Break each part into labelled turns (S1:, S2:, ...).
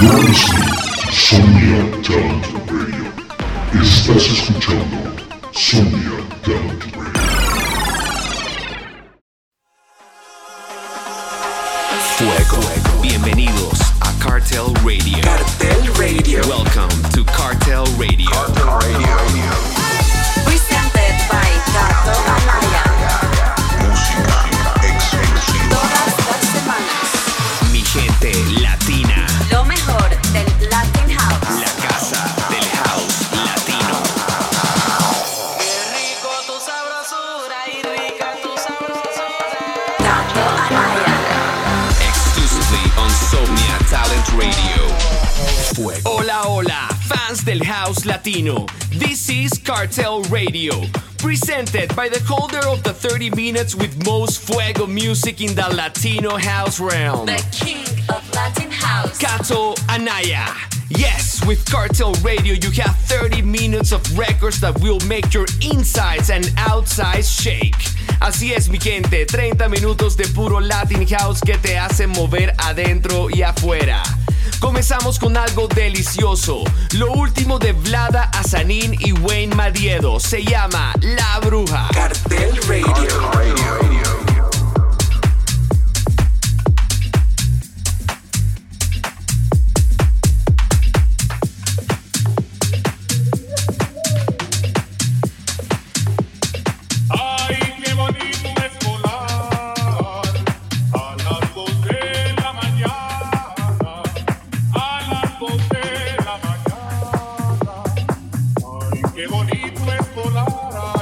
S1: You're listening Talent Radio. Estás escuchando Somnia Talent Radio.
S2: Fuego. Bienvenidos a Cartel Radio.
S3: Cartel Radio.
S2: Welcome to Cartel Radio. Cartel Radio. By the holder of the 30 minutes with most fuego music in the Latino house realm. The
S3: king of Latin house.
S2: Cato Anaya. Yes, with Cartel Radio, you have 30 minutes of records that will make your insides and outsides shake. Así es, mi gente, 30 minutos de puro Latin House que te hace mover adentro y afuera. Comenzamos con algo delicioso, lo último de Vlada Azanin y Wayne Madiedo, se llama La Bruja.
S3: Cartel Radio.
S4: qué bonito es volar.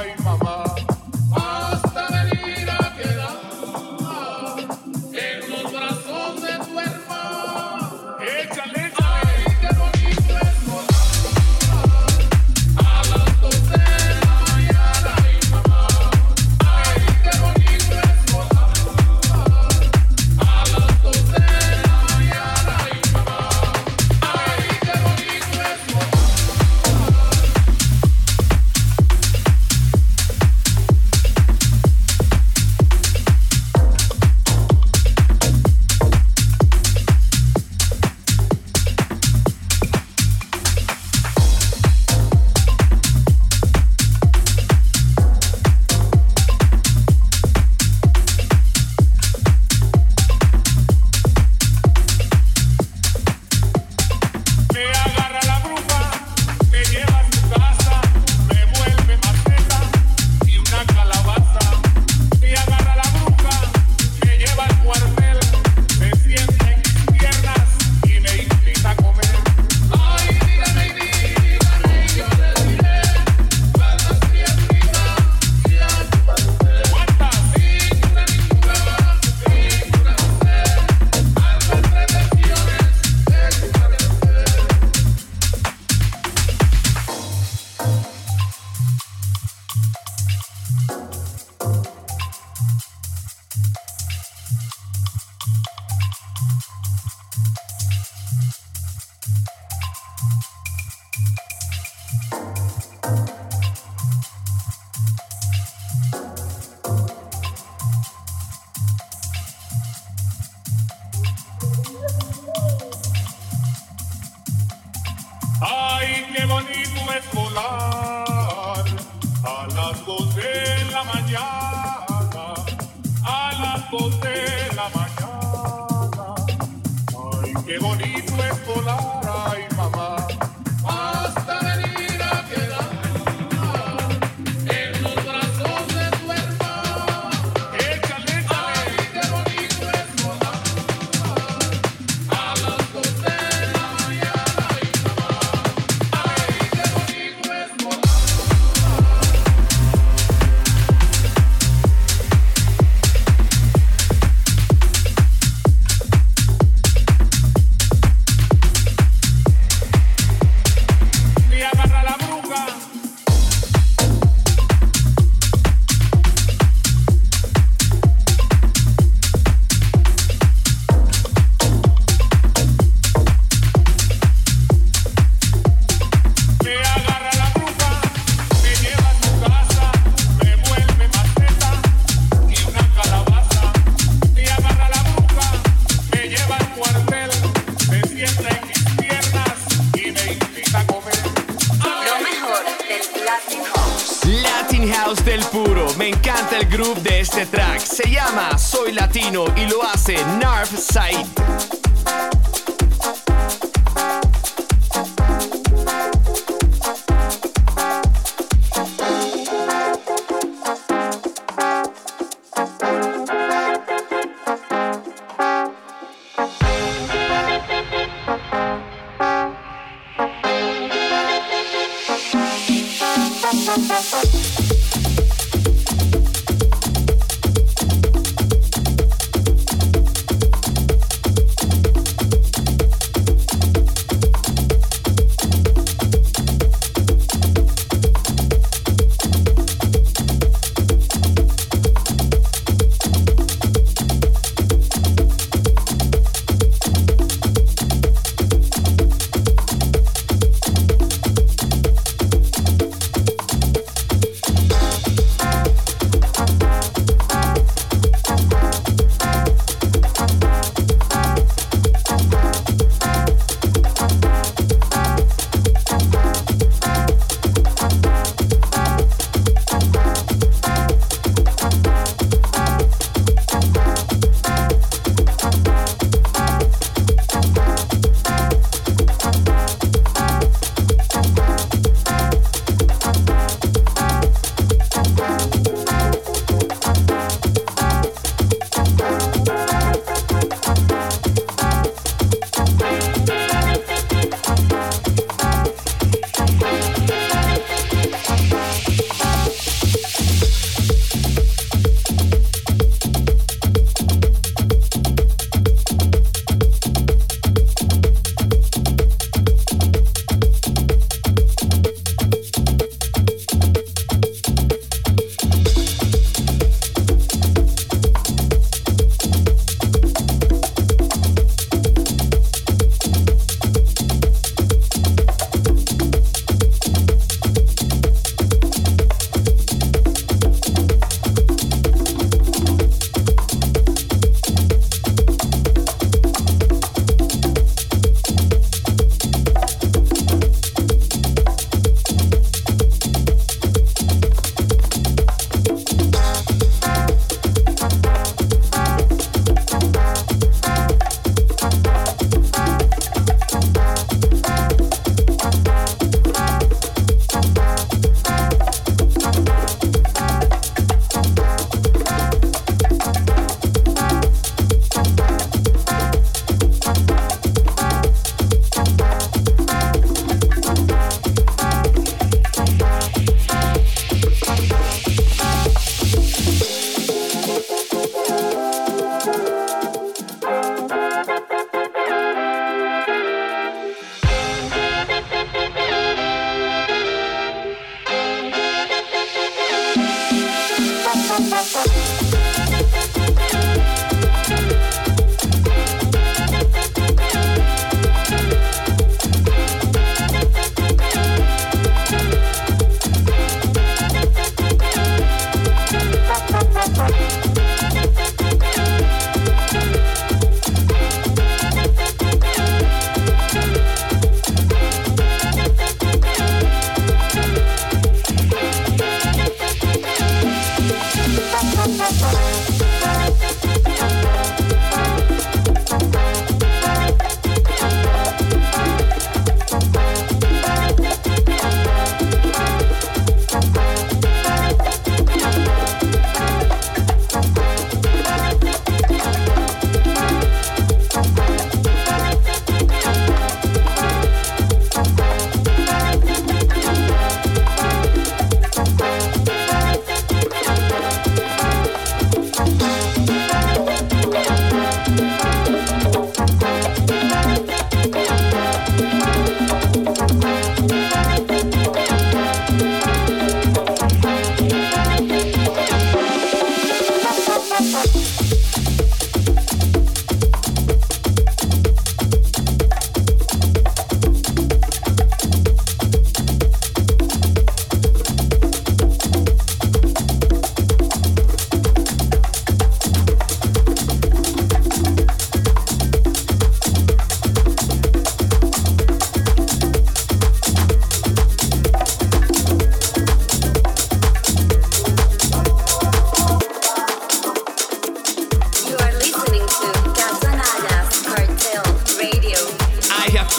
S2: Bye.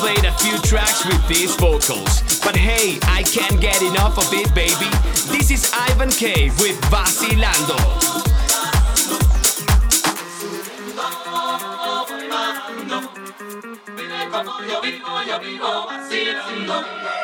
S2: Played a few tracks with these vocals. But hey, I can't get enough of it, baby. This is Ivan K with Vacilando. yo vivo, yo vivo vacilando.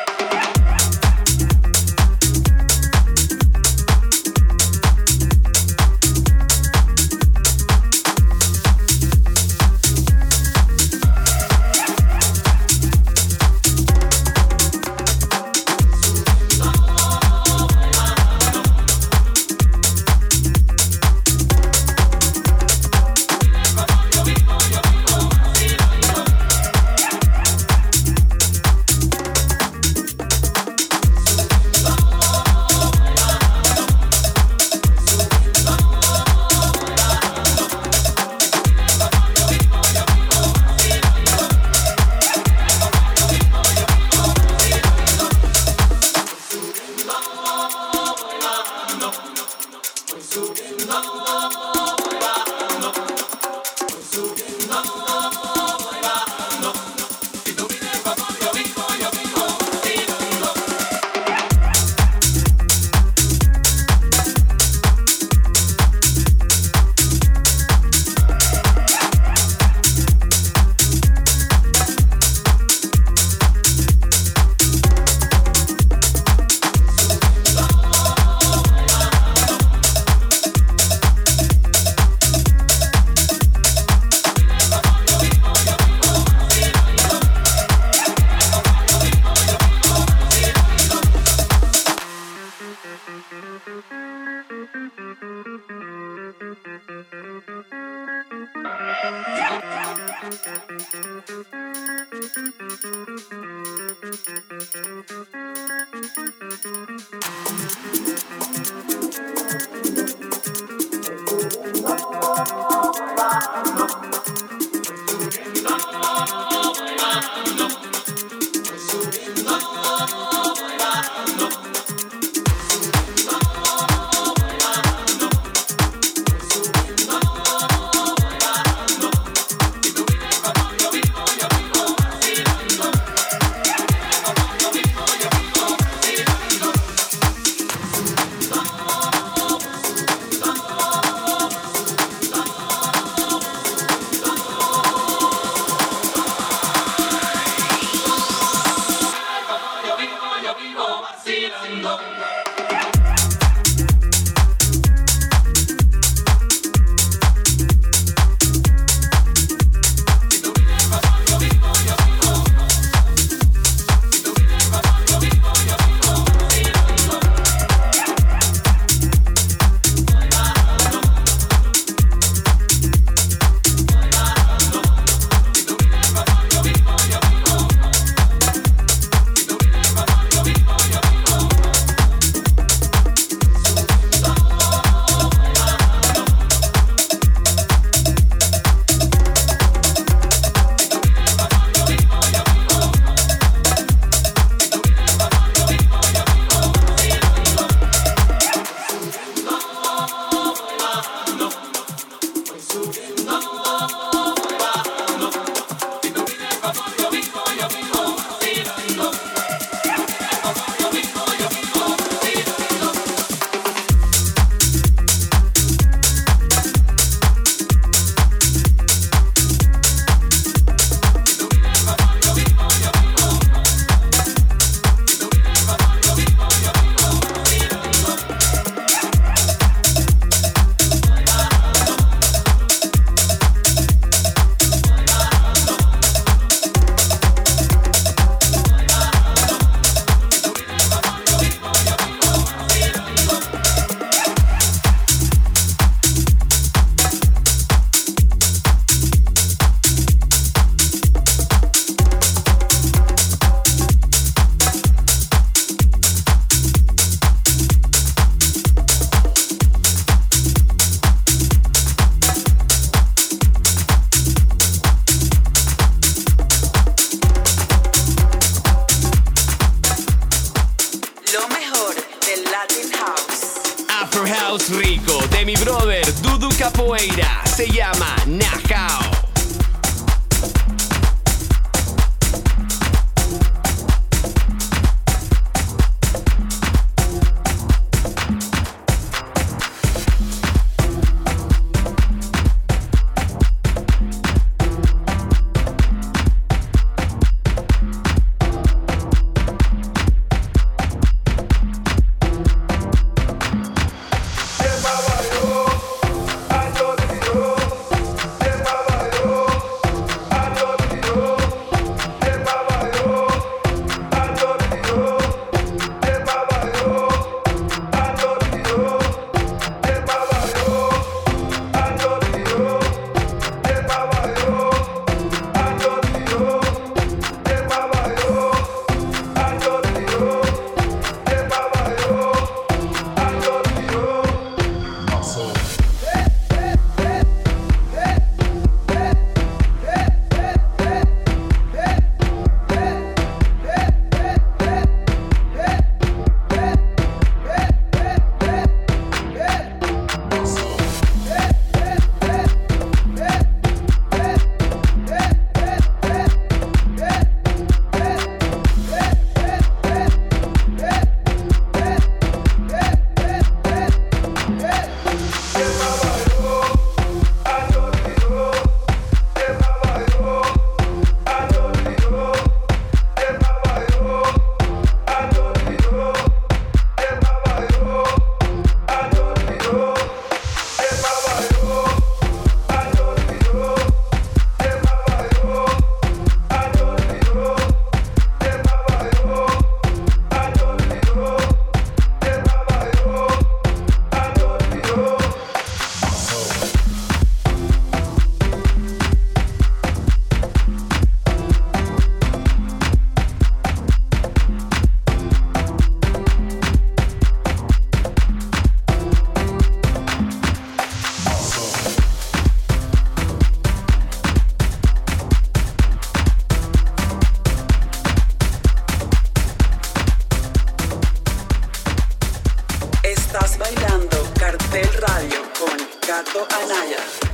S3: Cartel Radio con Cato Anaya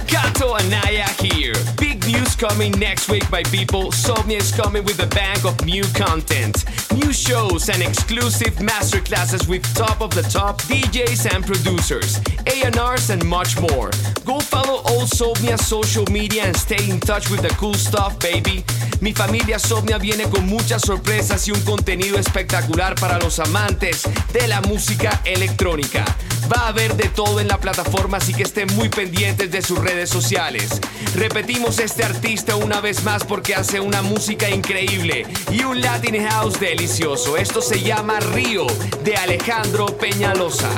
S2: coming next week, my people. Somnia is coming with a bank of new content, new shows, and exclusive masterclasses with top of the top DJs and producers, A&Rs, and much more. Go follow all Somnia social media and stay in touch with the cool stuff, baby. Mi familia Somnia viene con muchas sorpresas y un contenido espectacular para los amantes de la música electrónica. Va a haber de todo en la plataforma, así que estén muy pendientes de sus redes sociales. Repetimos este artista una vez más porque hace una música increíble y un Latin House delicioso. Esto se llama Río de Alejandro Peñalosa.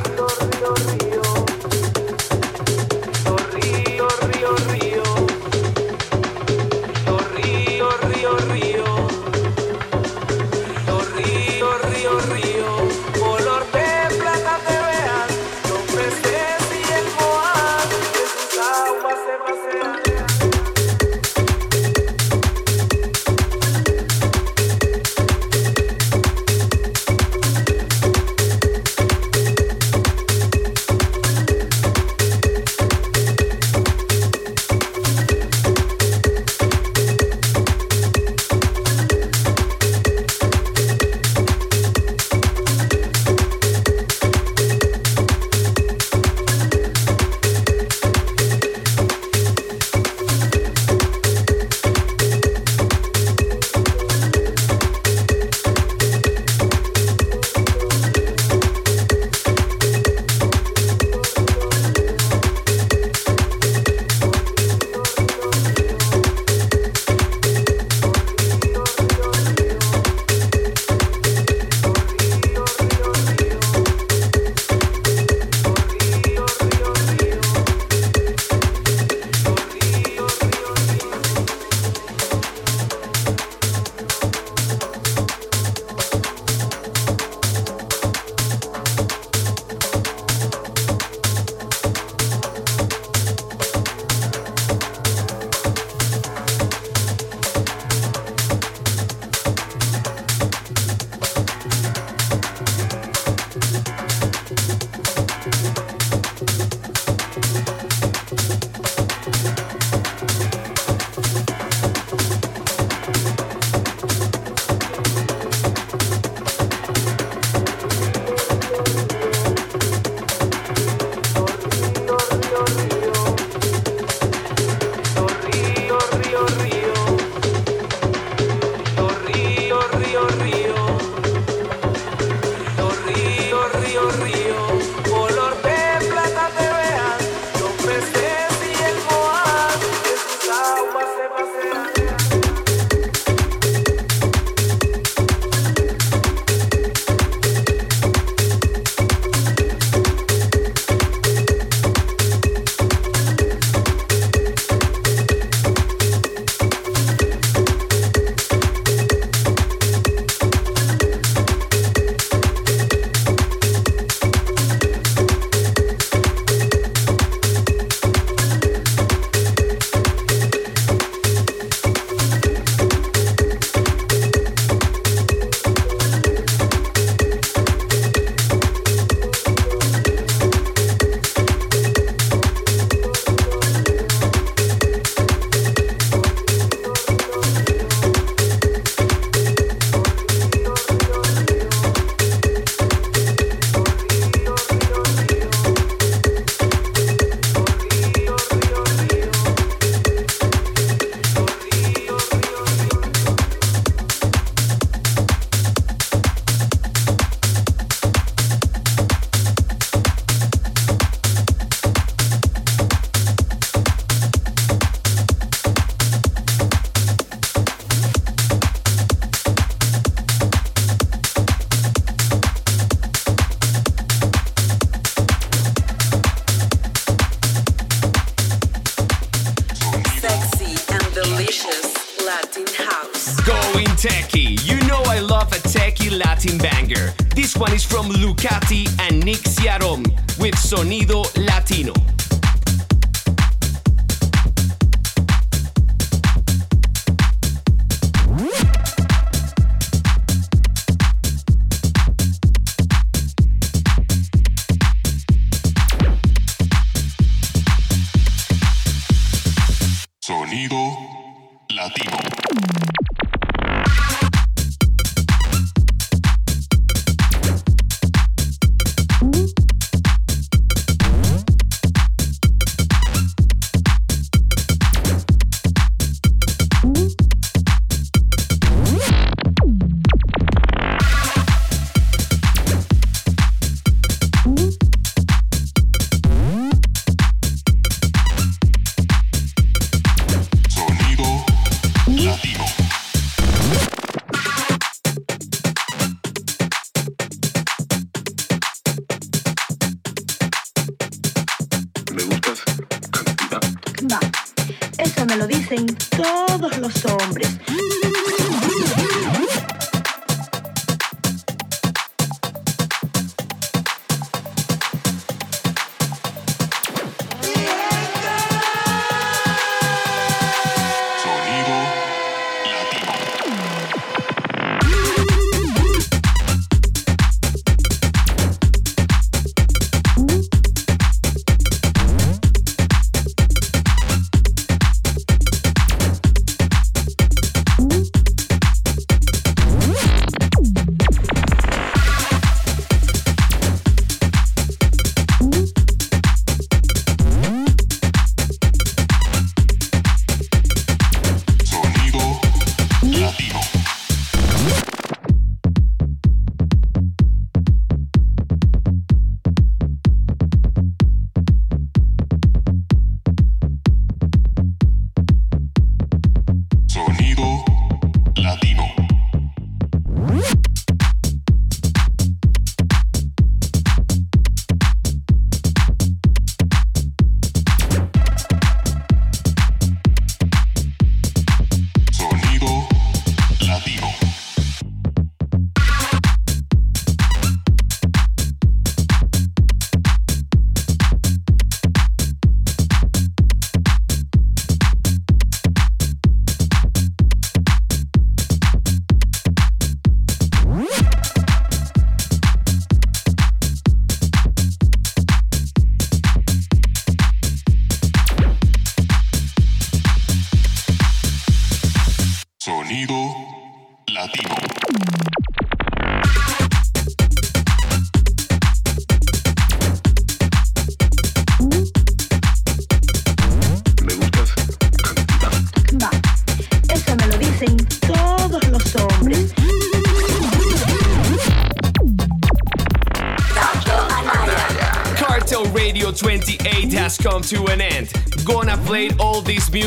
S2: Sonido latino.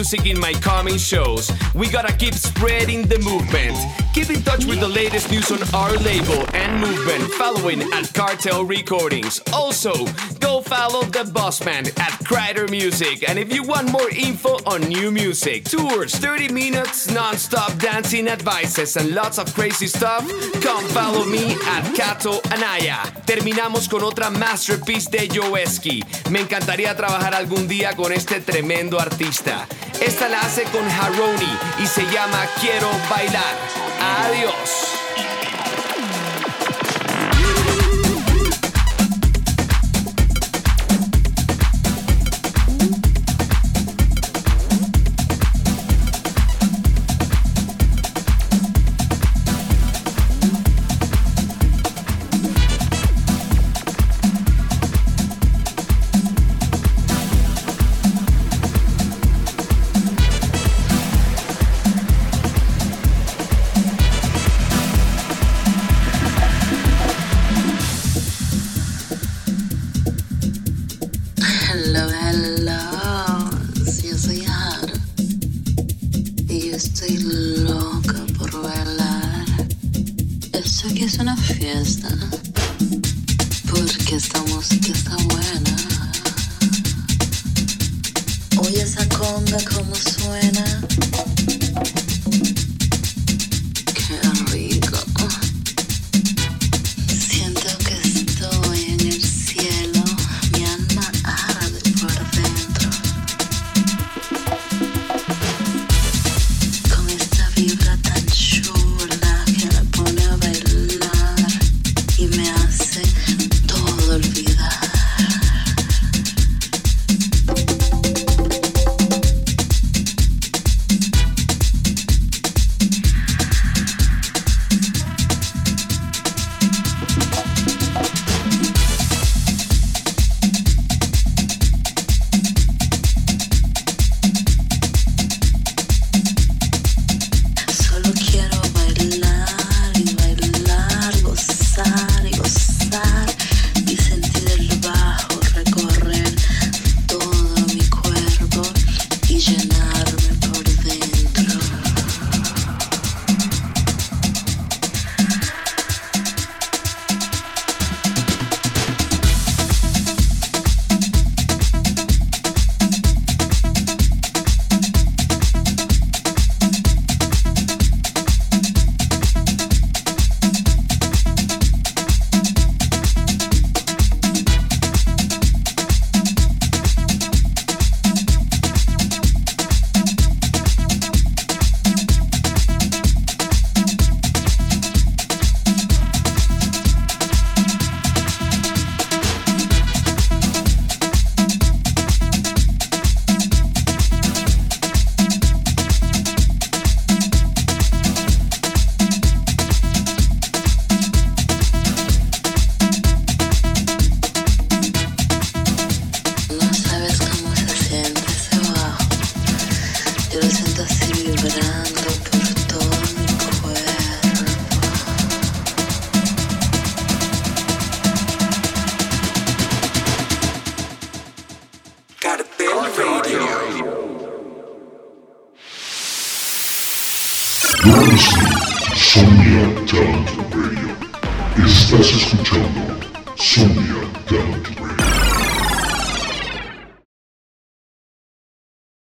S2: Music in my coming shows. We gotta keep spreading the movement. Keep in touch with the latest news on our label and movement following at Cartel Recordings. Also, go follow the boss Bossman at Crider Music. And if you want more info on new music, tours, 30 minutes, non-stop dancing advices, and lots of crazy stuff, come follow me at Cato Anaya. Terminamos con otra masterpiece de Joeski. Me encantaría trabajar algún día con este tremendo artista. Esta la hace con Haroni y se llama Quiero Bailar.
S5: Adiós.
S6: love.